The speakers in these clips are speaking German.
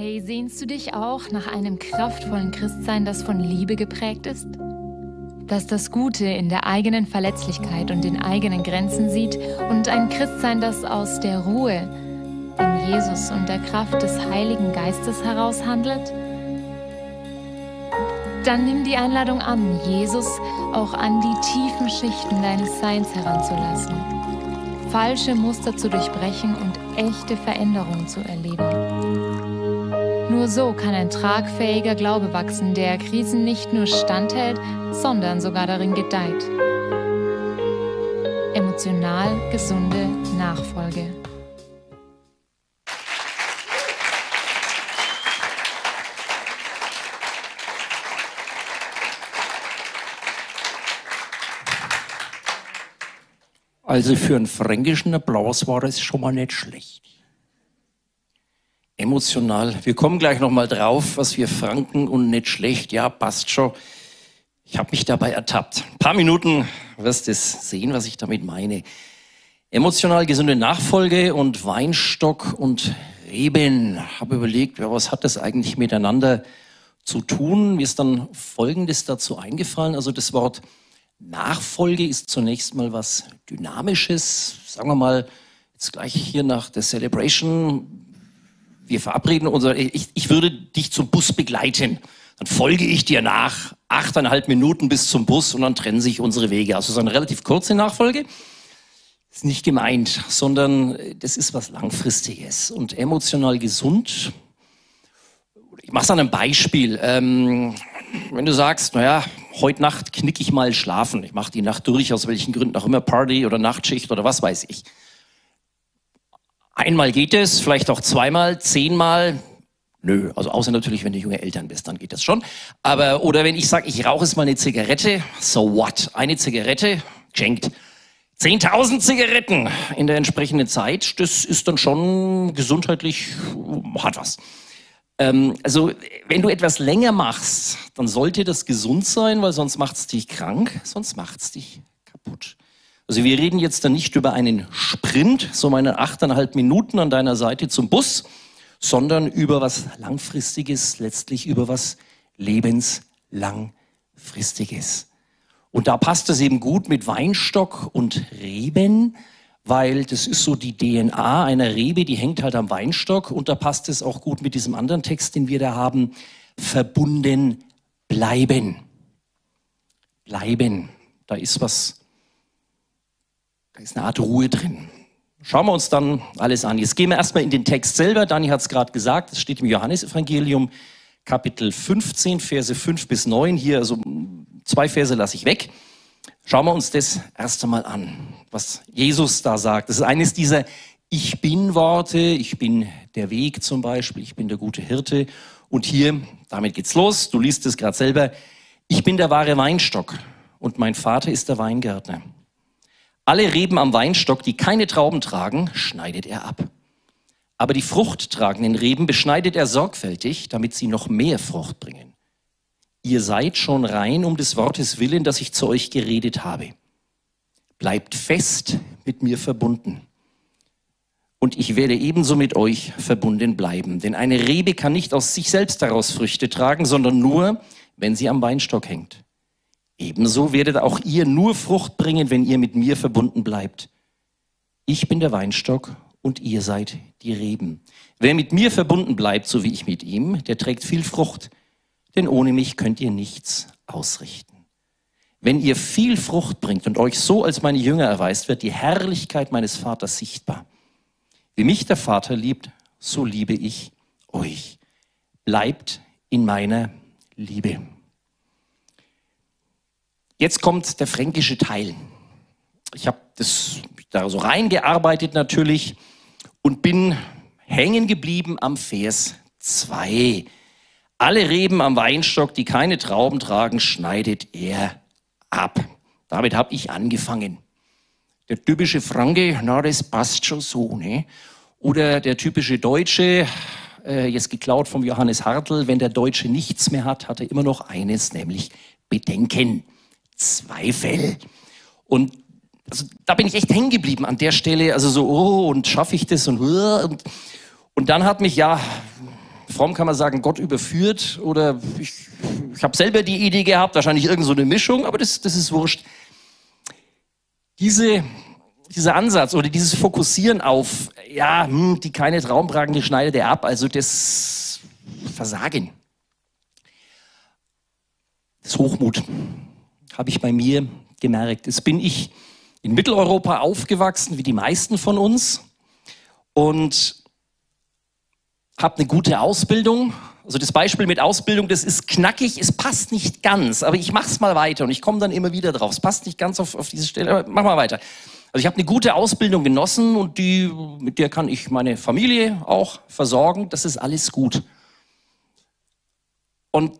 Hey, sehnst du dich auch nach einem kraftvollen Christsein, das von Liebe geprägt ist? Das das Gute in der eigenen Verletzlichkeit und den eigenen Grenzen sieht und ein Christsein, das aus der Ruhe in Jesus und der Kraft des Heiligen Geistes heraus handelt? Dann nimm die Einladung an, Jesus auch an die tiefen Schichten deines Seins heranzulassen, falsche Muster zu durchbrechen und echte Veränderungen zu erleben. Nur so kann ein tragfähiger Glaube wachsen, der Krisen nicht nur standhält, sondern sogar darin gedeiht. Emotional gesunde Nachfolge. Also für einen fränkischen Applaus war es schon mal nicht schlecht. Emotional. Wir kommen gleich noch mal drauf, was wir Franken und nicht schlecht. Ja, passt schon. Ich habe mich dabei ertappt. Ein paar Minuten wirst du sehen, was ich damit meine. Emotional gesunde Nachfolge und Weinstock und Reben. Habe überlegt, ja, was hat das eigentlich miteinander zu tun? Mir ist dann Folgendes dazu eingefallen. Also das Wort Nachfolge ist zunächst mal was Dynamisches. Sagen wir mal, jetzt gleich hier nach der Celebration. Wir verabreden unser, ich, ich würde dich zum Bus begleiten. Dann folge ich dir nach, achteinhalb Minuten bis zum Bus und dann trennen sich unsere Wege. Also so eine relativ kurze Nachfolge. Ist nicht gemeint, sondern das ist was Langfristiges und emotional gesund. Ich mache es an einem Beispiel. Ähm, wenn du sagst, naja, heute Nacht knick ich mal schlafen. Ich mache die Nacht durch, aus welchen Gründen auch immer, Party oder Nachtschicht oder was weiß ich. Einmal geht es, vielleicht auch zweimal, zehnmal. Nö, also außer natürlich, wenn du junge Eltern bist, dann geht das schon. Aber, oder wenn ich sage, ich rauche jetzt mal eine Zigarette, so what? Eine Zigarette, geschenkt. 10.000 Zigaretten in der entsprechenden Zeit, das ist dann schon gesundheitlich, hat was. Ähm, also wenn du etwas länger machst, dann sollte das gesund sein, weil sonst macht es dich krank, sonst macht es dich kaputt. Also wir reden jetzt dann nicht über einen Sprint, so meine achteinhalb Minuten an deiner Seite zum Bus, sondern über was Langfristiges, letztlich über was Lebenslangfristiges. Und da passt es eben gut mit Weinstock und Reben, weil das ist so die DNA einer Rebe, die hängt halt am Weinstock und da passt es auch gut mit diesem anderen Text, den wir da haben, verbunden bleiben. Bleiben. Da ist was, da ist eine Art Ruhe drin. Schauen wir uns dann alles an. Jetzt gehen wir erstmal in den Text selber. Dani hat es gerade gesagt, es steht im Johannesevangelium, Kapitel 15, Verse 5 bis 9. Hier, also zwei Verse lasse ich weg. Schauen wir uns das erst einmal an, was Jesus da sagt. Das ist eines dieser Ich bin Worte, ich bin der Weg zum Beispiel, ich bin der gute Hirte. Und hier, damit geht's los, du liest es gerade selber, ich bin der wahre Weinstock und mein Vater ist der Weingärtner. Alle Reben am Weinstock, die keine Trauben tragen, schneidet er ab. Aber die fruchttragenden Reben beschneidet er sorgfältig, damit sie noch mehr Frucht bringen ihr seid schon rein um des Wortes willen, das ich zu euch geredet habe. Bleibt fest mit mir verbunden. Und ich werde ebenso mit euch verbunden bleiben. Denn eine Rebe kann nicht aus sich selbst daraus Früchte tragen, sondern nur, wenn sie am Weinstock hängt. Ebenso werdet auch ihr nur Frucht bringen, wenn ihr mit mir verbunden bleibt. Ich bin der Weinstock und ihr seid die Reben. Wer mit mir verbunden bleibt, so wie ich mit ihm, der trägt viel Frucht denn ohne mich könnt ihr nichts ausrichten. Wenn ihr viel Frucht bringt und euch so als meine Jünger erweist, wird die Herrlichkeit meines Vaters sichtbar. Wie mich der Vater liebt, so liebe ich euch. Bleibt in meiner Liebe. Jetzt kommt der fränkische Teil. Ich habe das da so reingearbeitet natürlich und bin hängen geblieben am Vers 2. Alle Reben am Weinstock, die keine Trauben tragen, schneidet er ab. Damit habe ich angefangen. Der typische Franke, na, das passt schon so, ne? Oder der typische Deutsche, äh, jetzt geklaut vom Johannes Hartl, wenn der Deutsche nichts mehr hat, hat er immer noch eines, nämlich Bedenken, Zweifel. Und also, da bin ich echt hängen geblieben an der Stelle, also so, oh, und schaffe ich das und, und, und dann hat mich ja Fromm kann man sagen, Gott überführt oder ich, ich habe selber die Idee gehabt, wahrscheinlich irgend so eine Mischung, aber das, das ist wurscht. Diese, dieser Ansatz oder dieses Fokussieren auf, ja, hm, die keine Traumbragen, die schneidet er ab, also das Versagen. Das Hochmut habe ich bei mir gemerkt. Jetzt bin ich in Mitteleuropa aufgewachsen, wie die meisten von uns, und habe eine gute Ausbildung. Also das Beispiel mit Ausbildung, das ist knackig, es passt nicht ganz, aber ich mache es mal weiter und ich komme dann immer wieder drauf. Es passt nicht ganz auf, auf diese Stelle, aber mach mal weiter. Also ich habe eine gute Ausbildung genossen und die, mit der kann ich meine Familie auch versorgen. Das ist alles gut. Und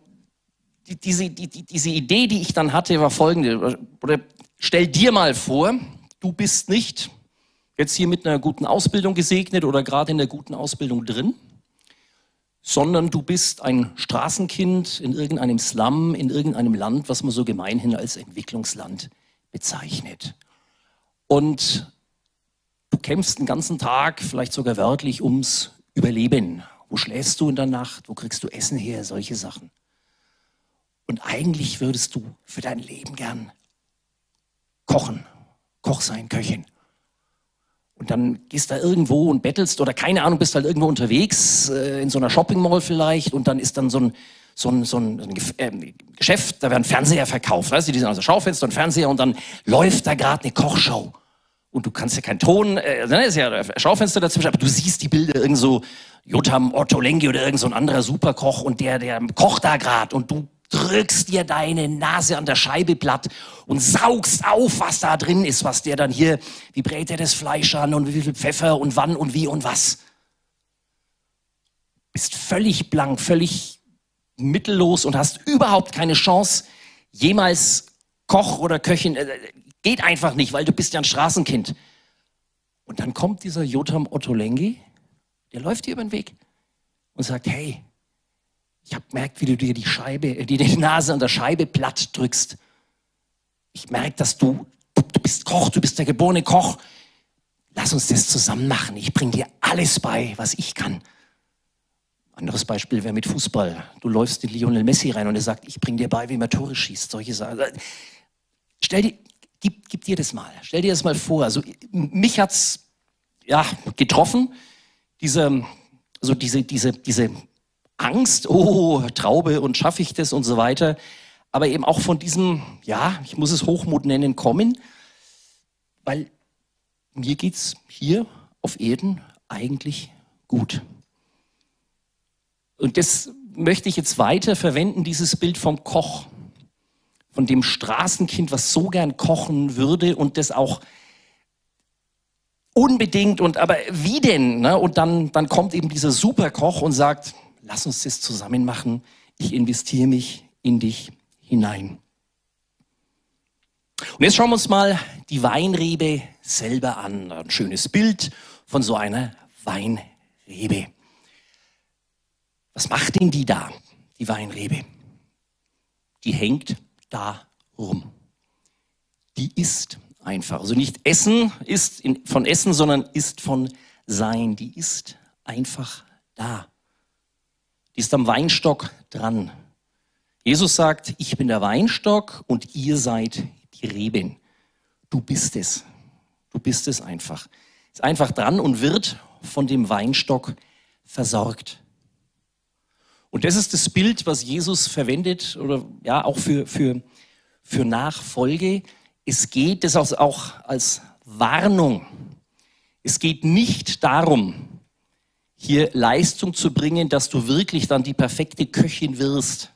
die, diese, die, diese Idee, die ich dann hatte, war folgende. Oder stell dir mal vor, du bist nicht jetzt hier mit einer guten Ausbildung gesegnet oder gerade in der guten Ausbildung drin, sondern du bist ein Straßenkind in irgendeinem Slum, in irgendeinem Land, was man so gemeinhin als Entwicklungsland bezeichnet. Und du kämpfst den ganzen Tag, vielleicht sogar wörtlich, ums Überleben. Wo schläfst du in der Nacht? Wo kriegst du Essen her? Solche Sachen. Und eigentlich würdest du für dein Leben gern kochen, Koch sein, Köchin. Und dann gehst da irgendwo und bettelst oder keine Ahnung, bist halt irgendwo unterwegs, äh, in so einer Shopping Mall vielleicht und dann ist dann so ein, so ein, so ein, ein äh, Geschäft, da werden Fernseher verkauft, weißt du, die sind also Schaufenster und Fernseher und dann läuft da gerade eine Kochshow. Und du kannst ja keinen Ton, äh, ne, ist ja Schaufenster dazwischen, aber du siehst die Bilder irgend so Jotam Ottolenghi oder irgend so ein anderer Superkoch und der, der kocht da gerade und du drückst dir deine Nase an der Scheibe platt und saugst auf, was da drin ist, was der dann hier, wie brät er das Fleisch an und wie viel Pfeffer und wann und wie und was. Bist völlig blank, völlig mittellos und hast überhaupt keine Chance, jemals Koch oder Köchin, äh, geht einfach nicht, weil du bist ja ein Straßenkind. Und dann kommt dieser Jotam Ottolenghi, der läuft dir über den Weg und sagt, hey, ich habe gemerkt, wie du dir die Scheibe, äh, die, die Nase an der Scheibe platt drückst. Ich merke, dass du, du, bist Koch, du bist der geborene Koch. Lass uns das zusammen machen. Ich bringe dir alles bei, was ich kann. Anderes Beispiel wäre mit Fußball. Du läufst in Lionel Messi rein und er sagt, ich bringe dir bei, wie man Tore schießt. Solche Sachen. Stell dir, gib, gib dir das mal. Stell dir das mal vor. Also mich hat's ja getroffen. Diese, also diese, diese, diese Angst, oh, Traube und schaffe ich das und so weiter. Aber eben auch von diesem, ja, ich muss es Hochmut nennen, kommen, weil mir geht's hier auf Erden eigentlich gut. Und das möchte ich jetzt weiter verwenden, dieses Bild vom Koch, von dem Straßenkind, was so gern kochen würde und das auch unbedingt und aber wie denn? Ne? Und dann, dann kommt eben dieser Superkoch und sagt, lass uns das zusammen machen. Ich investiere mich in dich hinein. Und jetzt schauen wir uns mal die Weinrebe selber an. Ein schönes Bild von so einer Weinrebe. Was macht denn die da, die Weinrebe? Die hängt da rum. Die ist einfach. Also nicht Essen ist von Essen, sondern ist von Sein. Die ist einfach da ist am Weinstock dran. Jesus sagt, ich bin der Weinstock und ihr seid die Reben. Du bist es. Du bist es einfach. Ist einfach dran und wird von dem Weinstock versorgt. Und das ist das Bild, was Jesus verwendet oder ja auch für, für, für Nachfolge. Es geht das auch als Warnung. Es geht nicht darum, hier Leistung zu bringen, dass du wirklich dann die perfekte Köchin wirst,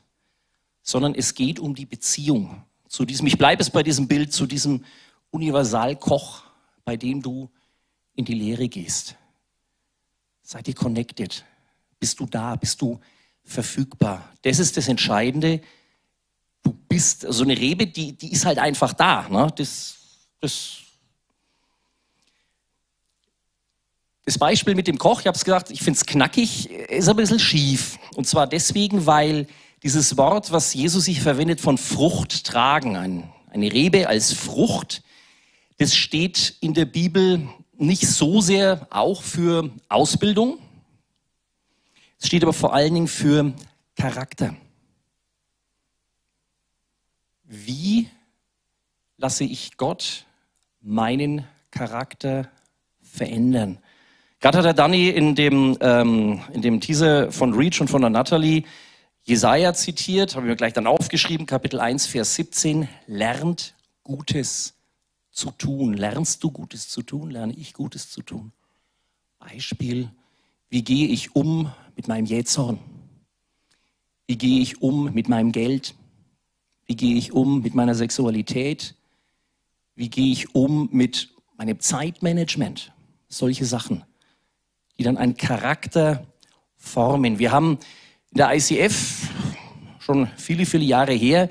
sondern es geht um die Beziehung zu diesem, ich bleibe es bei diesem Bild, zu diesem Universalkoch, bei dem du in die Lehre gehst. Seid ihr connected? Bist du da? Bist du verfügbar? Das ist das Entscheidende. Du bist, so also eine Rebe, die, die ist halt einfach da. Ne? Das, das Das Beispiel mit dem Koch, ich habe es gesagt, ich finde es knackig, ist ein bisschen schief. Und zwar deswegen, weil dieses Wort, was Jesus sich verwendet, von Frucht tragen, ein, eine Rebe als Frucht, das steht in der Bibel nicht so sehr auch für Ausbildung, Es steht aber vor allen Dingen für Charakter. Wie lasse ich Gott meinen Charakter verändern? Gerade hat der Danny in dem, ähm, in dem Teaser von Reach und von der Natalie Jesaja zitiert, habe ich mir gleich dann aufgeschrieben, Kapitel 1, Vers 17, lernt Gutes zu tun. Lernst du Gutes zu tun? Lerne ich Gutes zu tun? Beispiel, wie gehe ich um mit meinem Jähzorn? Wie gehe ich um mit meinem Geld? Wie gehe ich um mit meiner Sexualität? Wie gehe ich um mit meinem Zeitmanagement? Solche Sachen, die dann einen Charakter formen. Wir haben in der ICF schon viele, viele Jahre her,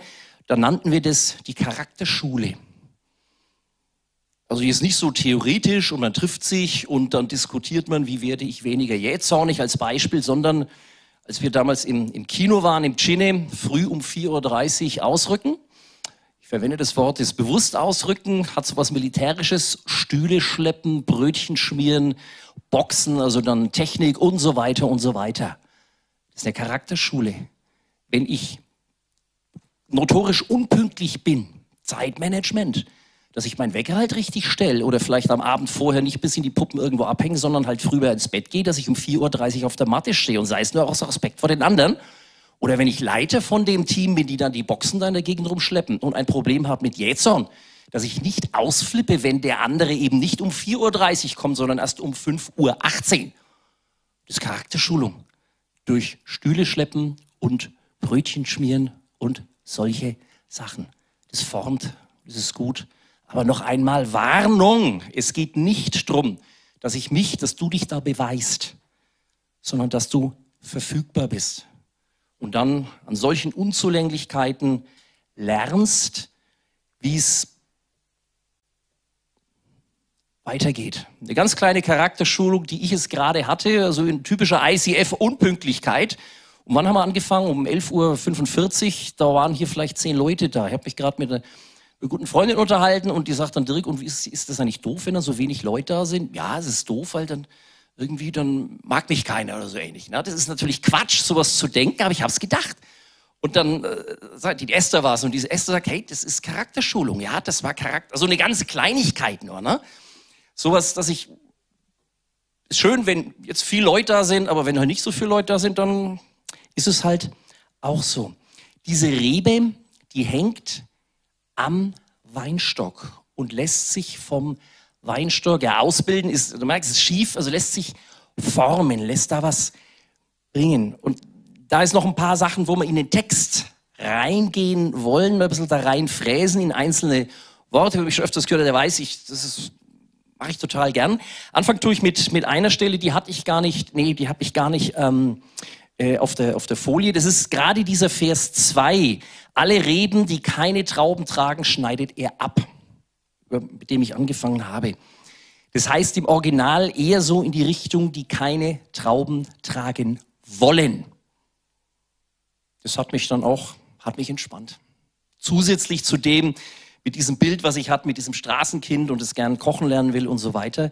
da nannten wir das die Charakterschule. Also die ist nicht so theoretisch und man trifft sich und dann diskutiert man, wie werde ich weniger jähzornig als Beispiel, sondern als wir damals im, im Kino waren, im Cine, früh um 4.30 Uhr ausrücken. Ich verwende das Wort ist bewusst ausrücken, hat so was Militärisches, Stühle schleppen, Brötchen schmieren, Boxen, also dann Technik und so weiter und so weiter. Das ist eine Charakterschule. Wenn ich notorisch unpünktlich bin, Zeitmanagement, dass ich meinen Wecker halt richtig stelle oder vielleicht am Abend vorher nicht bis in die Puppen irgendwo abhängen, sondern halt früher ins Bett gehe, dass ich um 4.30 Uhr auf der Matte stehe und sei es nur aus Respekt vor den anderen. Oder wenn ich Leiter von dem Team bin, die dann die Boxen da in der Gegend rumschleppen und ein Problem habe mit Jähzorn, dass ich nicht ausflippe, wenn der andere eben nicht um 4.30 Uhr kommt, sondern erst um 5.18 Uhr. Das ist Charakterschulung. Durch Stühle schleppen und Brötchen schmieren und solche Sachen. Das formt, das ist gut. Aber noch einmal Warnung. Es geht nicht darum, dass ich mich, dass du dich da beweist, sondern dass du verfügbar bist. Und dann an solchen Unzulänglichkeiten lernst, wie es weitergeht. Eine ganz kleine Charakterschulung, die ich es gerade hatte, also in typischer ICF-Unpünktlichkeit. Und wann haben wir angefangen? Um 11.45 Uhr. Da waren hier vielleicht zehn Leute da. Ich habe mich gerade mit einer guten Freundin unterhalten und die sagt dann, Dirk, und ist, ist das eigentlich doof, wenn da so wenig Leute da sind? Ja, es ist doof, weil dann irgendwie, dann mag mich keiner oder so ähnlich. Ne? Das ist natürlich Quatsch, sowas zu denken, aber ich habe es gedacht. Und dann äh, die Esther war es und diese Esther sagt, hey, das ist Charakterschulung. Ja, das war Charakter, so eine ganze Kleinigkeit nur. Ne? Sowas, dass ich, ist schön, wenn jetzt viele Leute da sind, aber wenn halt nicht so viele Leute da sind, dann ist es halt auch so. Diese Rebe, die hängt am Weinstock und lässt sich vom Weinstock ja ausbilden, ist, du merkst, es ist schief, also lässt sich formen, lässt da was bringen. Und da ist noch ein paar Sachen, wo wir in den Text reingehen wollen, ein bisschen da reinfräsen in einzelne Worte, habe ich schon öfters gehört, der weiß ich, das mache ich total gern. Anfang tue ich mit, mit einer Stelle, die hatte ich gar nicht, nee, die habe ich gar nicht ähm, äh, auf, der, auf der Folie. Das ist gerade dieser Vers 2. Alle Reben, die keine Trauben tragen, schneidet er ab, mit dem ich angefangen habe. Das heißt im Original eher so in die Richtung, die keine Trauben tragen wollen. Das hat mich dann auch, hat mich entspannt. Zusätzlich zu dem, mit diesem Bild, was ich hatte, mit diesem Straßenkind und es gern kochen lernen will und so weiter,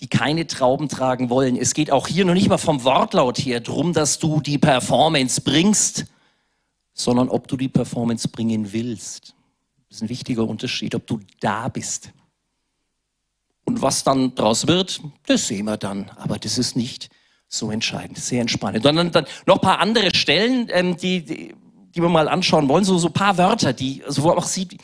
die keine Trauben tragen wollen. Es geht auch hier noch nicht mal vom Wortlaut her drum, dass du die Performance bringst, sondern ob du die Performance bringen willst. Das ist ein wichtiger Unterschied, ob du da bist. Und was dann draus wird, das sehen wir dann. Aber das ist nicht so entscheidend, sehr entspannend. Und dann, dann noch ein paar andere Stellen, ähm, die, die, die wir mal anschauen wollen, so, so ein paar Wörter, die, also wo man auch sieht,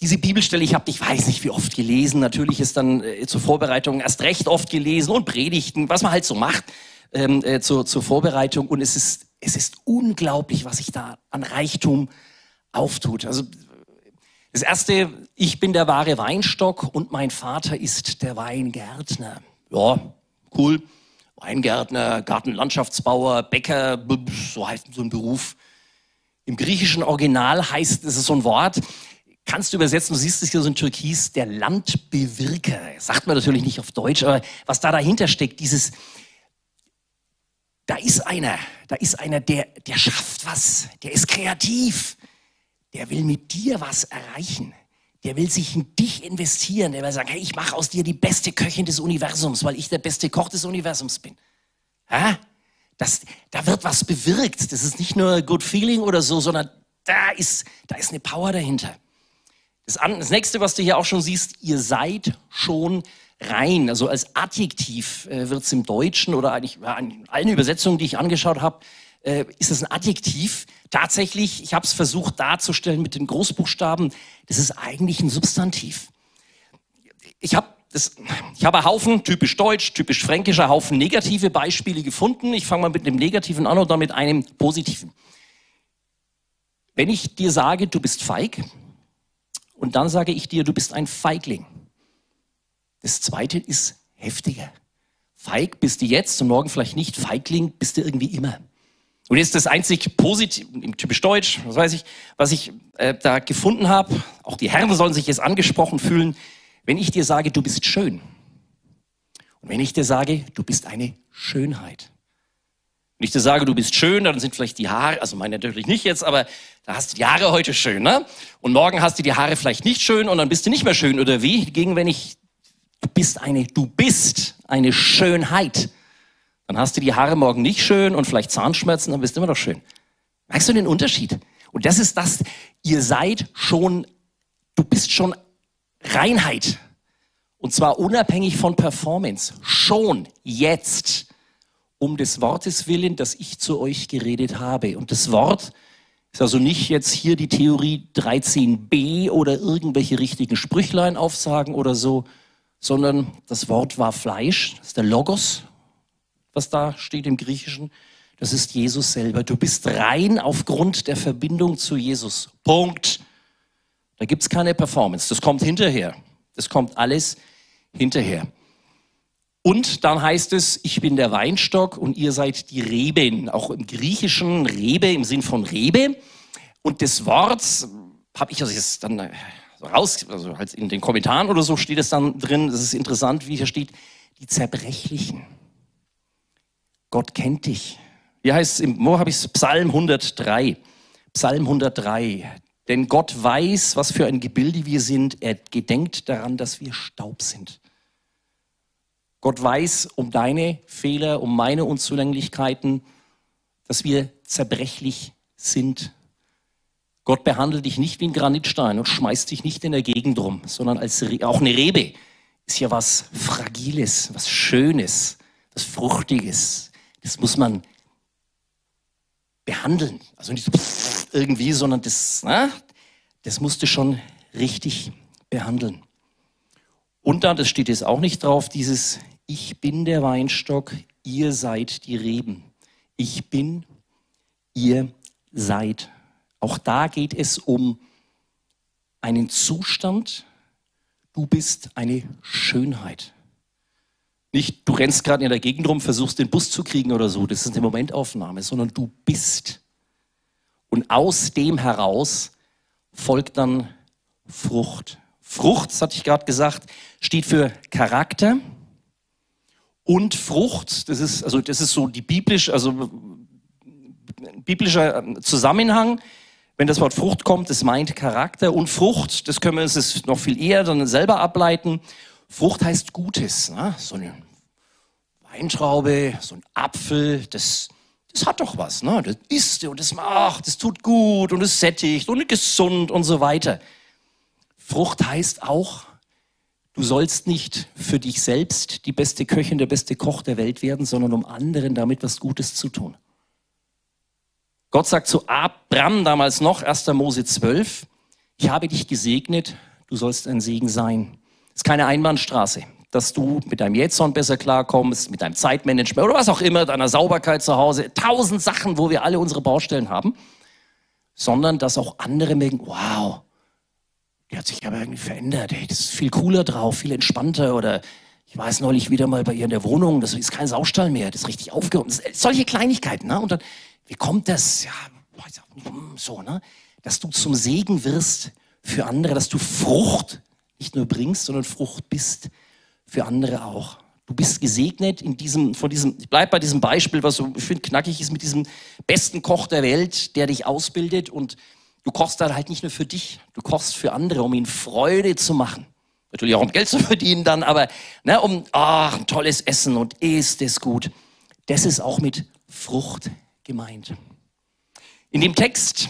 diese Bibelstelle, ich habe, ich weiß nicht, wie oft gelesen. Natürlich ist dann äh, zur Vorbereitung erst recht oft gelesen und Predigten, was man halt so macht ähm, äh, zur, zur Vorbereitung. Und es ist, es ist unglaublich, was sich da an Reichtum auftut. Also das erste, ich bin der wahre Weinstock und mein Vater ist der Weingärtner. Ja, cool. Weingärtner, Gartenlandschaftsbauer, Bäcker, so heißt so ein Beruf. Im griechischen Original heißt es so ein Wort, kannst du übersetzen, du siehst es hier so in Türkis, der Landbewirker. Sagt man natürlich nicht auf Deutsch, aber was da dahinter steckt, dieses, da ist einer, da ist einer, der, der schafft was, der ist kreativ, der will mit dir was erreichen. Der will sich in dich investieren. Der will sagen, hey, ich mache aus dir die beste Köchin des Universums, weil ich der beste Koch des Universums bin. Ha? Das, da wird was bewirkt. Das ist nicht nur Good Feeling oder so, sondern da ist, da ist eine Power dahinter. Das, das nächste, was du hier auch schon siehst, ihr seid schon rein. Also als Adjektiv äh, wird es im Deutschen oder eigentlich in allen Übersetzungen, die ich angeschaut habe, äh, ist es ein Adjektiv. Tatsächlich, ich habe es versucht darzustellen mit den Großbuchstaben, das ist eigentlich ein Substantiv. Ich habe ich habe Haufen, typisch deutsch, typisch fränkischer Haufen negative Beispiele gefunden. Ich fange mal mit dem Negativen an oder mit einem positiven. Wenn ich dir sage, du bist feig, und dann sage ich dir, du bist ein Feigling. Das zweite ist heftiger. Feig bist du jetzt und morgen vielleicht nicht. Feigling bist du irgendwie immer. Und jetzt das einzig positiv, typisch deutsch, was weiß ich, was ich äh, da gefunden habe. Auch die Herren sollen sich jetzt angesprochen fühlen. Wenn ich dir sage, du bist schön. Und wenn ich dir sage, du bist eine Schönheit. Wenn ich dir sage, du bist schön, dann sind vielleicht die Haare, also meine natürlich nicht jetzt, aber da hast du die Haare heute schön, ne? Und morgen hast du die Haare vielleicht nicht schön und dann bist du nicht mehr schön oder wie? Gegen wenn ich, du bist eine, du bist eine Schönheit. Dann hast du die Haare morgen nicht schön und vielleicht Zahnschmerzen, dann bist du immer noch schön. Merkst du den Unterschied? Und das ist das, ihr seid schon, du bist schon Reinheit. Und zwar unabhängig von Performance. Schon jetzt. Um des Wortes willen, das ich zu euch geredet habe. Und das Wort ist also nicht jetzt hier die Theorie 13b oder irgendwelche richtigen Sprüchlein aufsagen oder so, sondern das Wort war Fleisch. Das ist der Logos, was da steht im Griechischen. Das ist Jesus selber. Du bist rein aufgrund der Verbindung zu Jesus. Punkt. Da gibt es keine Performance. Das kommt hinterher. Das kommt alles hinterher. Und dann heißt es, ich bin der Weinstock und ihr seid die Reben. Auch im Griechischen Rebe im Sinn von Rebe. Und das Wort habe ich also jetzt dann äh, raus, also halt in den Kommentaren oder so steht es dann drin. Das ist interessant, wie hier steht, die Zerbrechlichen. Gott kennt dich. Wie heißt es, wo habe ich es? Psalm 103. Psalm 103. Denn Gott weiß, was für ein Gebilde wir sind. Er gedenkt daran, dass wir Staub sind. Gott weiß um deine Fehler, um meine Unzulänglichkeiten, dass wir zerbrechlich sind. Gott behandelt dich nicht wie ein Granitstein und schmeißt dich nicht in der Gegend rum, sondern als auch eine Rebe ist ja was Fragiles, was Schönes, was Fruchtiges. Das muss man behandeln. Also nicht so irgendwie, sondern das, na, das musst du schon richtig behandeln. Und dann, das steht jetzt auch nicht drauf, dieses Ich bin der Weinstock, ihr seid die Reben. Ich bin, ihr seid. Auch da geht es um einen Zustand, du bist eine Schönheit. Nicht, du rennst gerade in der Gegend rum, versuchst den Bus zu kriegen oder so, das ist eine Momentaufnahme, sondern du bist. Und aus dem heraus folgt dann Frucht. Frucht, das hatte ich gerade gesagt, steht für Charakter und Frucht, das ist, also das ist so die biblisch, also biblischer Zusammenhang. Wenn das Wort Frucht kommt, das meint Charakter und Frucht, das können wir uns noch viel eher dann selber ableiten. Frucht heißt Gutes. Ne? So eine Weintraube, so ein Apfel, das, das hat doch was. Ne? Das isst und das macht, das tut gut und es sättigt und gesund und so weiter. Frucht heißt auch, du sollst nicht für dich selbst die beste Köchin, der beste Koch der Welt werden, sondern um anderen damit was Gutes zu tun. Gott sagt zu Abraham damals noch, 1. Mose 12, ich habe dich gesegnet, du sollst ein Segen sein. Das ist keine Einbahnstraße dass du mit deinem Jetson besser klarkommst, mit deinem Zeitmanagement oder was auch immer, deiner Sauberkeit zu Hause, tausend Sachen, wo wir alle unsere Baustellen haben, sondern dass auch andere merken, wow, die hat sich aber irgendwie verändert, hey, das ist viel cooler drauf, viel entspannter oder ich weiß neulich wieder mal bei ihr in der Wohnung, das ist kein Saustall mehr, das ist richtig aufgehoben. solche Kleinigkeiten, ne? Und dann, wie kommt das? Ja, so, ne? Dass du zum Segen wirst für andere, dass du Frucht nicht nur bringst, sondern Frucht bist für andere auch. Du bist gesegnet in diesem, von diesem, ich bleib bei diesem Beispiel, was so, ich finde knackig ist, mit diesem besten Koch der Welt, der dich ausbildet und du kochst dann halt nicht nur für dich, du kochst für andere, um ihnen Freude zu machen. Natürlich auch um Geld zu verdienen dann, aber ne, um, ah, ein tolles Essen und ist es gut. Das ist auch mit Frucht gemeint. In dem Text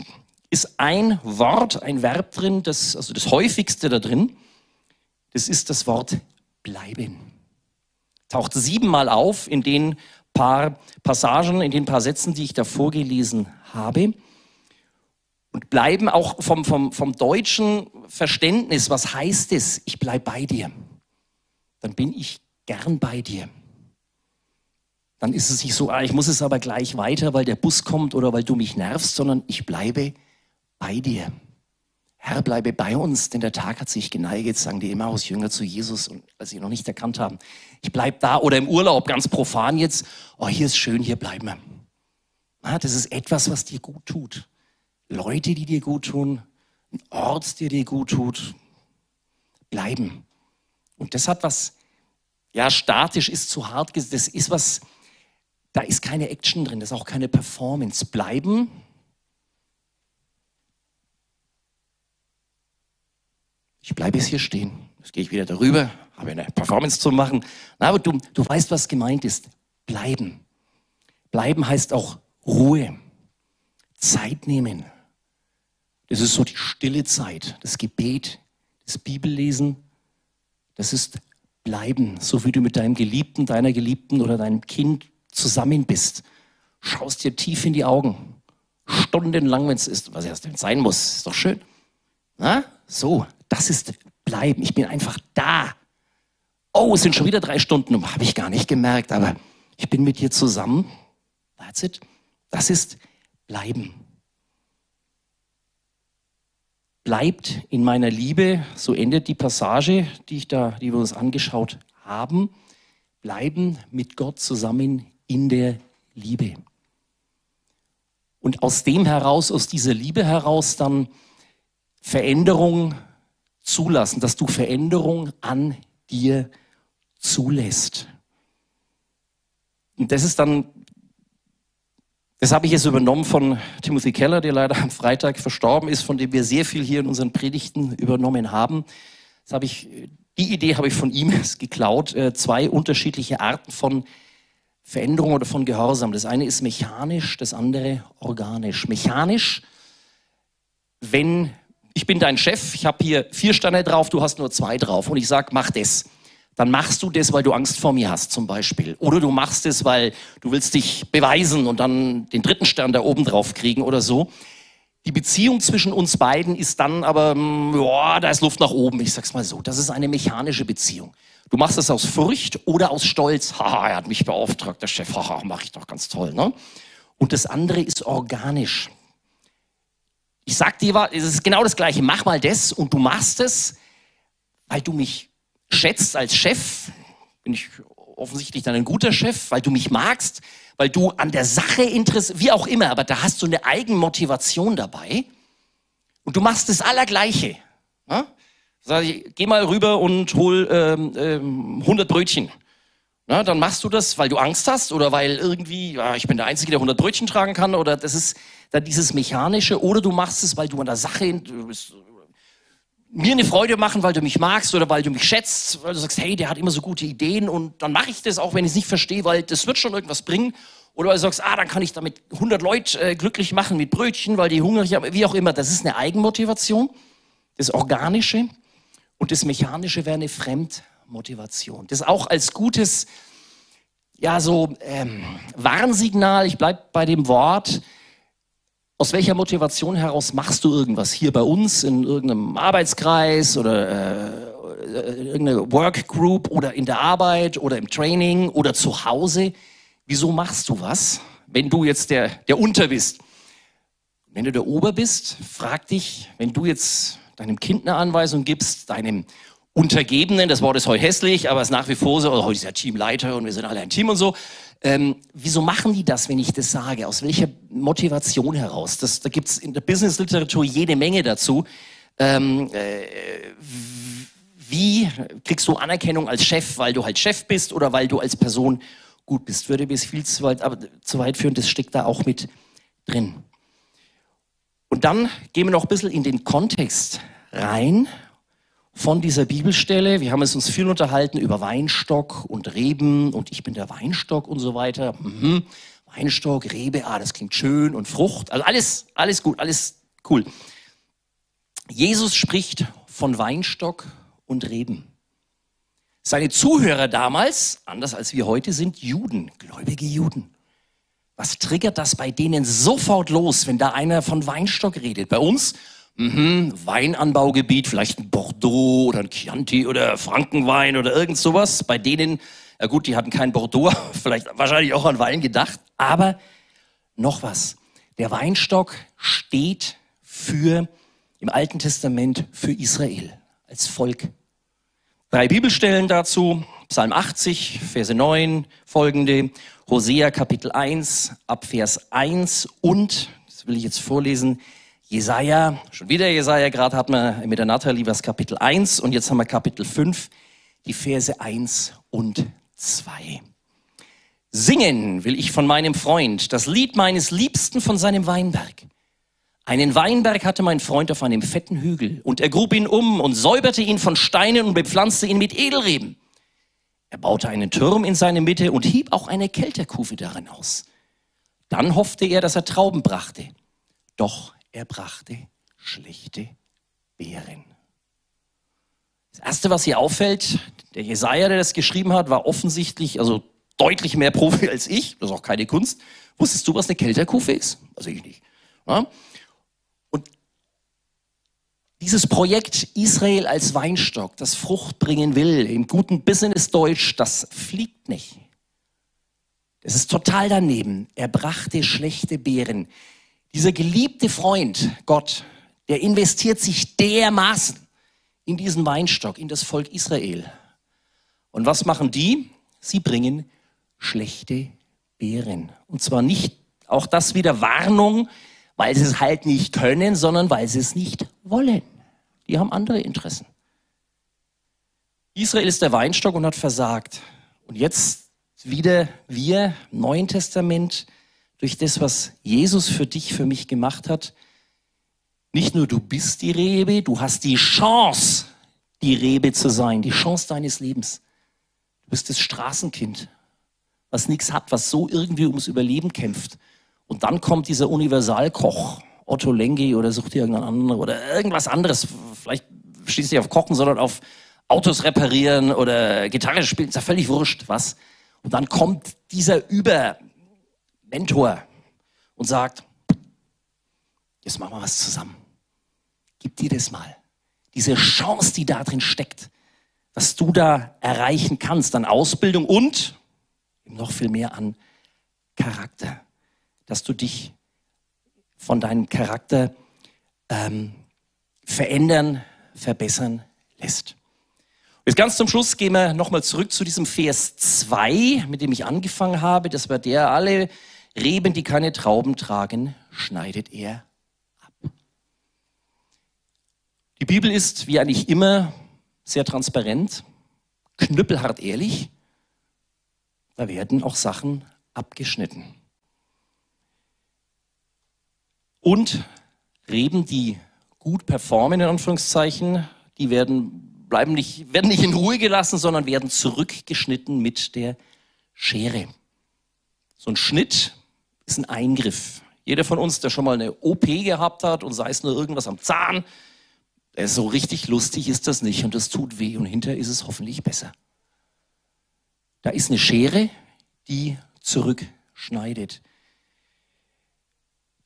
ist ein Wort, ein Verb drin, das, also das häufigste da drin. Das ist das Wort bleiben. Taucht siebenmal auf in den paar Passagen, in den paar Sätzen, die ich da vorgelesen habe. Und bleiben auch vom, vom, vom deutschen Verständnis, was heißt es, ich bleibe bei dir? Dann bin ich gern bei dir. Dann ist es nicht so, ah, ich muss es aber gleich weiter, weil der Bus kommt oder weil du mich nervst, sondern ich bleibe bei dir. Herr, bleibe bei uns, denn der Tag hat sich geneigt, sagen die Emmaus-Jünger zu Jesus, und als sie ihn noch nicht erkannt haben. Ich bleibe da oder im Urlaub, ganz profan jetzt. Oh, hier ist schön, hier bleiben wir. Ah, das ist etwas, was dir gut tut. Leute, die dir gut tun, ein Ort, der dir gut tut, bleiben. Und das hat was, ja, statisch ist zu hart, das ist was, da ist keine Action drin, das ist auch keine Performance. Bleiben Ich bleibe jetzt hier stehen. Jetzt gehe ich wieder darüber, habe eine Performance zu machen. Na, aber du, du weißt, was gemeint ist. Bleiben. Bleiben heißt auch Ruhe, Zeit nehmen. Das ist so die stille Zeit, das Gebet, das Bibellesen. Das ist Bleiben, so wie du mit deinem Geliebten, deiner Geliebten oder deinem Kind zusammen bist. Schaust dir tief in die Augen. Stundenlang, wenn es ist, was erst sein muss, ist doch schön. Na? So, das ist Bleiben. Ich bin einfach da. Oh, es sind schon wieder drei Stunden. Habe ich gar nicht gemerkt, aber ich bin mit dir zusammen. That's it. Das ist Bleiben. Bleibt in meiner Liebe, so endet die Passage, die, ich da, die wir uns angeschaut haben. Bleiben mit Gott zusammen in der Liebe. Und aus dem heraus, aus dieser Liebe heraus dann Veränderung zulassen, dass du Veränderung an dir zulässt. Und das ist dann, das habe ich jetzt übernommen von Timothy Keller, der leider am Freitag verstorben ist, von dem wir sehr viel hier in unseren Predigten übernommen haben. Das habe ich, die Idee habe ich von ihm geklaut. Äh, zwei unterschiedliche Arten von Veränderung oder von Gehorsam. Das eine ist mechanisch, das andere organisch. Mechanisch, wenn ich bin dein Chef, ich habe hier vier Sterne drauf, du hast nur zwei drauf und ich sage, mach das. Dann machst du das, weil du Angst vor mir hast zum Beispiel. Oder du machst es, weil du willst dich beweisen und dann den dritten Stern da oben drauf kriegen oder so. Die Beziehung zwischen uns beiden ist dann aber, mm, ja, da ist Luft nach oben. Ich sag's mal so. Das ist eine mechanische Beziehung. Du machst es aus Furcht oder aus Stolz. Haha, er hat mich beauftragt, der Chef. Haha, mach ich doch ganz toll, ne? Und das andere ist organisch. Ich sag dir, es ist genau das Gleiche. Mach mal das und du machst es, weil du mich schätzt als Chef. Bin ich offensichtlich dann ein guter Chef, weil du mich magst, weil du an der Sache interessierst, wie auch immer, aber da hast du eine Eigenmotivation dabei. Und du machst das Allergleiche. Ja? Sag ich, geh mal rüber und hol ähm, ähm, 100 Brötchen. Na, dann machst du das, weil du Angst hast oder weil irgendwie, ja, ich bin der Einzige, der 100 Brötchen tragen kann oder das ist dann dieses Mechanische oder du machst es, weil du an der Sache bist, mir eine Freude machen, weil du mich magst oder weil du mich schätzt, weil du sagst, hey, der hat immer so gute Ideen und dann mache ich das, auch wenn ich es nicht verstehe, weil das wird schon irgendwas bringen. Oder weil du sagst, ah, dann kann ich damit 100 Leute äh, glücklich machen mit Brötchen, weil die hungrig haben, wie auch immer. Das ist eine Eigenmotivation, das Organische. Und das Mechanische wäre eine Fremdmotivation. Das auch als gutes, ja, so ähm, Warnsignal, ich bleibe bei dem Wort, aus welcher Motivation heraus machst du irgendwas hier bei uns in irgendeinem Arbeitskreis oder äh, irgendeine Workgroup oder in der Arbeit oder im Training oder zu Hause? Wieso machst du was, wenn du jetzt der, der Unter bist? Wenn du der Ober bist, frag dich, wenn du jetzt deinem Kind eine Anweisung gibst, deinem Untergebenen, das Wort ist heute hässlich, aber es ist nach wie vor so, oh, ist ja Teamleiter und wir sind alle ein Team und so. Ähm, wieso machen die das, wenn ich das sage? Aus welcher Motivation heraus? Das, da gibt's in der Business-Literatur jede Menge dazu. Ähm, äh, wie kriegst du Anerkennung als Chef, weil du halt Chef bist oder weil du als Person gut bist? Würde bis viel zu weit, aber zu weit führen, das steckt da auch mit drin. Und dann gehen wir noch ein bisschen in den Kontext rein von dieser Bibelstelle. Wir haben es uns viel unterhalten über Weinstock und Reben und ich bin der Weinstock und so weiter. Mhm. Weinstock, Rebe, ah, das klingt schön und Frucht. Also alles, alles gut, alles cool. Jesus spricht von Weinstock und Reben. Seine Zuhörer damals, anders als wir heute, sind Juden, gläubige Juden. Was triggert das bei denen sofort los, wenn da einer von Weinstock redet? Bei uns, mh, Weinanbaugebiet, vielleicht ein Bordeaux oder ein Chianti oder Frankenwein oder irgend sowas. Bei denen, ja gut, die hatten kein Bordeaux, vielleicht wahrscheinlich auch an Wein gedacht. Aber noch was. Der Weinstock steht für, im Alten Testament, für Israel als Volk. Drei Bibelstellen dazu. Psalm 80, Verse 9 folgende. Hosea Kapitel 1 ab Vers 1 und, das will ich jetzt vorlesen, Jesaja, schon wieder Jesaja, gerade hatten wir mit der Nathalie was Kapitel 1 und jetzt haben wir Kapitel 5, die Verse 1 und 2. Singen will ich von meinem Freund, das Lied meines Liebsten von seinem Weinberg. Einen Weinberg hatte mein Freund auf einem fetten Hügel und er grub ihn um und säuberte ihn von Steinen und bepflanzte ihn mit Edelreben. Er baute einen Turm in seine Mitte und hieb auch eine Kelterkufe darin aus. Dann hoffte er, dass er Trauben brachte. Doch er brachte schlechte Beeren. Das Erste, was hier auffällt, der Jesaja, der das geschrieben hat, war offensichtlich, also deutlich mehr Profi als ich. Das ist auch keine Kunst. Wusstest du, was eine Kelterkufe ist? Also ich nicht. Ja? Dieses Projekt Israel als Weinstock, das Frucht bringen will, im guten Business-Deutsch, das fliegt nicht. Das ist total daneben. Er brachte schlechte Beeren. Dieser geliebte Freund, Gott, der investiert sich dermaßen in diesen Weinstock, in das Volk Israel. Und was machen die? Sie bringen schlechte Beeren. Und zwar nicht, auch das wieder Warnung, weil sie es halt nicht können, sondern weil sie es nicht wollen. Die haben andere Interessen. Israel ist der Weinstock und hat versagt. Und jetzt wieder wir, im Neuen Testament, durch das, was Jesus für dich, für mich gemacht hat, nicht nur du bist die Rebe, du hast die Chance, die Rebe zu sein, die Chance deines Lebens. Du bist das Straßenkind, was nichts hat, was so irgendwie ums Überleben kämpft. Und dann kommt dieser Universalkoch, Otto Lengi oder such dir irgendeinen anderen oder irgendwas anderes. Vielleicht schließt nicht auf Kochen, sondern auf Autos reparieren oder Gitarre spielen. Ist ja völlig wurscht, was. Und dann kommt dieser Über-Mentor und sagt, jetzt machen wir was zusammen. Gib dir das mal. Diese Chance, die da drin steckt, was du da erreichen kannst an Ausbildung und noch viel mehr an Charakter, dass du dich von deinem Charakter ähm, verändern, verbessern lässt. Jetzt ganz zum Schluss gehen wir nochmal zurück zu diesem Vers 2, mit dem ich angefangen habe. Das war der, alle Reben, die keine Trauben tragen, schneidet er ab. Die Bibel ist, wie eigentlich immer, sehr transparent, knüppelhart ehrlich. Da werden auch Sachen abgeschnitten. Und Reben, die gut performen, in Anführungszeichen, die werden, bleiben nicht, werden nicht in Ruhe gelassen, sondern werden zurückgeschnitten mit der Schere. So ein Schnitt ist ein Eingriff. Jeder von uns, der schon mal eine OP gehabt hat und sei es nur irgendwas am Zahn, so richtig lustig ist das nicht und das tut weh und hinterher ist es hoffentlich besser. Da ist eine Schere, die zurückschneidet.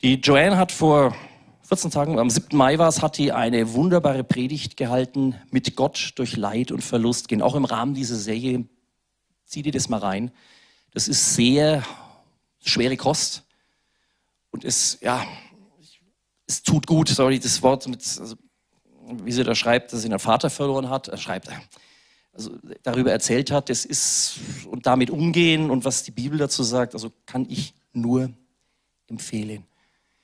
Die Joanne hat vor 14 Tagen, am 7. Mai war es, hat die eine wunderbare Predigt gehalten, mit Gott durch Leid und Verlust gehen. Auch im Rahmen dieser Serie, zieh dir das mal rein. Das ist sehr schwere Kost. Und es, ja, es tut gut, sorry, das Wort, mit, also, wie sie da schreibt, dass sie einen Vater verloren hat. Er schreibt, also darüber erzählt hat, das ist, und damit umgehen und was die Bibel dazu sagt, also kann ich nur empfehlen.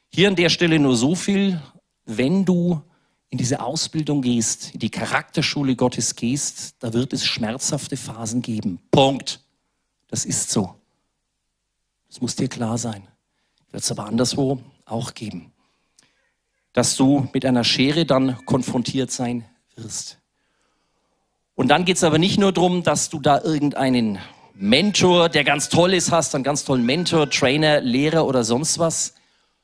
Hier an der Stelle nur so viel, wenn du in diese Ausbildung gehst, in die Charakterschule Gottes gehst, da wird es schmerzhafte Phasen geben. Punkt. Das ist so. Das muss dir klar sein. Wird es aber anderswo auch geben. Dass du mit einer Schere dann konfrontiert sein wirst. Und dann geht es aber nicht nur darum, dass du da irgendeinen Mentor, der ganz toll ist, hast, einen ganz tollen Mentor, Trainer, Lehrer oder sonst was,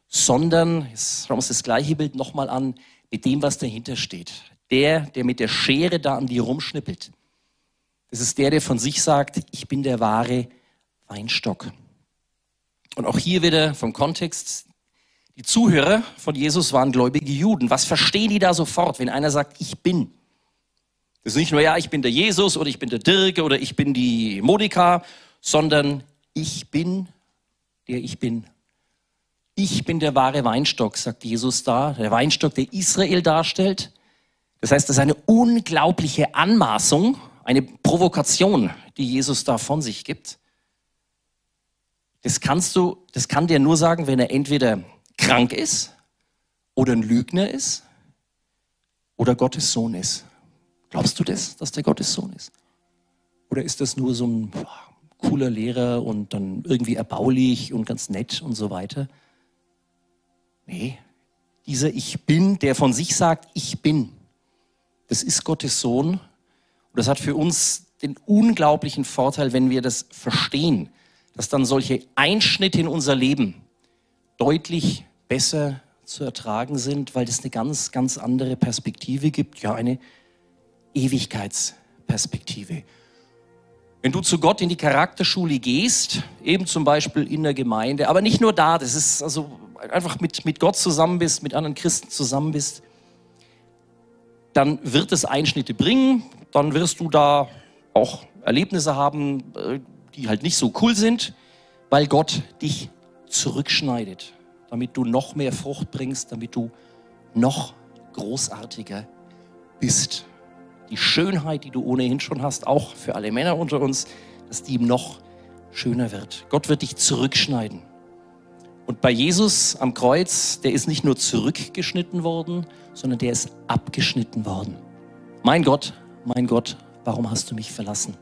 sondern, jetzt schauen wir uns das gleiche Bild nochmal an, mit dem, was dahinter steht. Der, der mit der Schere da an dir rumschnippelt. Das ist der, der von sich sagt, ich bin der wahre Weinstock. Und auch hier wieder vom Kontext, die Zuhörer von Jesus waren gläubige Juden. Was verstehen die da sofort, wenn einer sagt, ich bin? Das ist nicht nur, ja, ich bin der Jesus oder ich bin der Dirk oder ich bin die Monika, sondern ich bin der ich bin. Ich bin der wahre Weinstock, sagt Jesus da, der Weinstock, der Israel darstellt. Das heißt, das ist eine unglaubliche Anmaßung, eine Provokation, die Jesus da von sich gibt. Das kannst du, das kann dir nur sagen, wenn er entweder krank ist oder ein Lügner ist oder Gottes Sohn ist. Glaubst du das, dass der Gottes Sohn ist? Oder ist das nur so ein cooler Lehrer und dann irgendwie erbaulich und ganz nett und so weiter? Nee, dieser Ich bin, der von sich sagt, ich bin, das ist Gottes Sohn. Und das hat für uns den unglaublichen Vorteil, wenn wir das verstehen, dass dann solche Einschnitte in unser Leben deutlich besser zu ertragen sind, weil das eine ganz, ganz andere Perspektive gibt, ja eine Ewigkeitsperspektive. Wenn du zu Gott in die Charakterschule gehst, eben zum Beispiel in der Gemeinde, aber nicht nur da, das ist also einfach mit, mit Gott zusammen bist, mit anderen Christen zusammen bist, dann wird es Einschnitte bringen, dann wirst du da auch Erlebnisse haben, äh, die halt nicht so cool sind, weil Gott dich zurückschneidet, damit du noch mehr Frucht bringst, damit du noch großartiger bist die Schönheit, die du ohnehin schon hast, auch für alle Männer unter uns, dass die noch schöner wird. Gott wird dich zurückschneiden. Und bei Jesus am Kreuz, der ist nicht nur zurückgeschnitten worden, sondern der ist abgeschnitten worden. Mein Gott, mein Gott, warum hast du mich verlassen?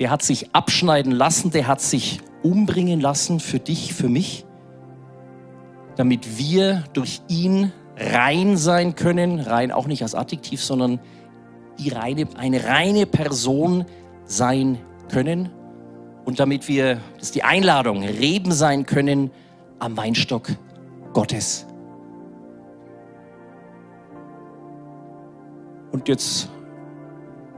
Der hat sich abschneiden lassen, der hat sich umbringen lassen für dich, für mich, damit wir durch ihn rein sein können, rein auch nicht als Adjektiv, sondern die reine, eine reine Person sein können und damit wir, das ist die Einladung, Reben sein können am Weinstock Gottes. Und jetzt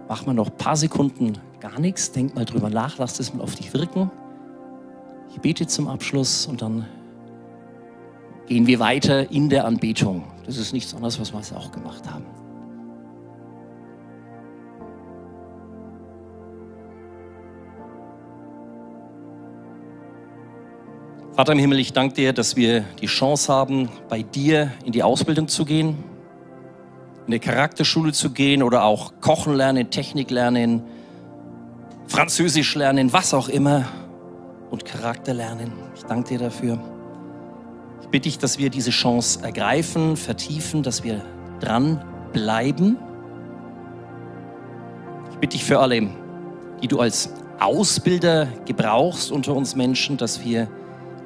machen wir noch ein paar Sekunden gar nichts, denk mal drüber nach, lass das mal auf dich wirken. Ich bete zum Abschluss und dann gehen wir weiter in der Anbetung. Das ist nichts anderes, was wir auch gemacht haben. Vater im Himmel, ich danke dir, dass wir die Chance haben, bei dir in die Ausbildung zu gehen, in der Charakterschule zu gehen oder auch Kochen lernen, Technik lernen, Französisch lernen, was auch immer und Charakter lernen. Ich danke dir dafür bitte ich, dass wir diese Chance ergreifen, vertiefen, dass wir dranbleiben. Ich bitte dich für alle, die du als Ausbilder gebrauchst unter uns Menschen, dass wir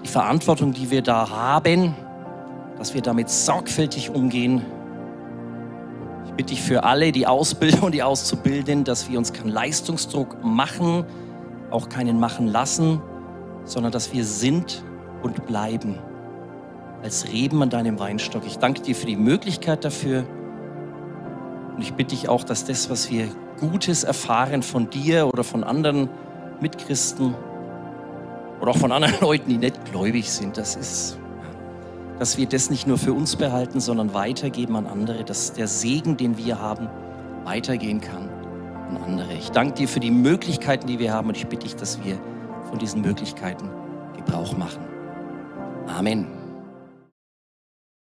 die Verantwortung, die wir da haben, dass wir damit sorgfältig umgehen. Ich bitte dich für alle, die Ausbilder und die Auszubildenden, dass wir uns keinen Leistungsdruck machen, auch keinen machen lassen, sondern dass wir sind und bleiben als Reben an deinem Weinstock. Ich danke dir für die Möglichkeit dafür. Und ich bitte dich auch, dass das, was wir Gutes erfahren von dir oder von anderen Mitchristen oder auch von anderen Leuten, die nicht gläubig sind, das ist, dass wir das nicht nur für uns behalten, sondern weitergeben an andere, dass der Segen, den wir haben, weitergehen kann an andere. Ich danke dir für die Möglichkeiten, die wir haben und ich bitte dich, dass wir von diesen Möglichkeiten Gebrauch machen. Amen.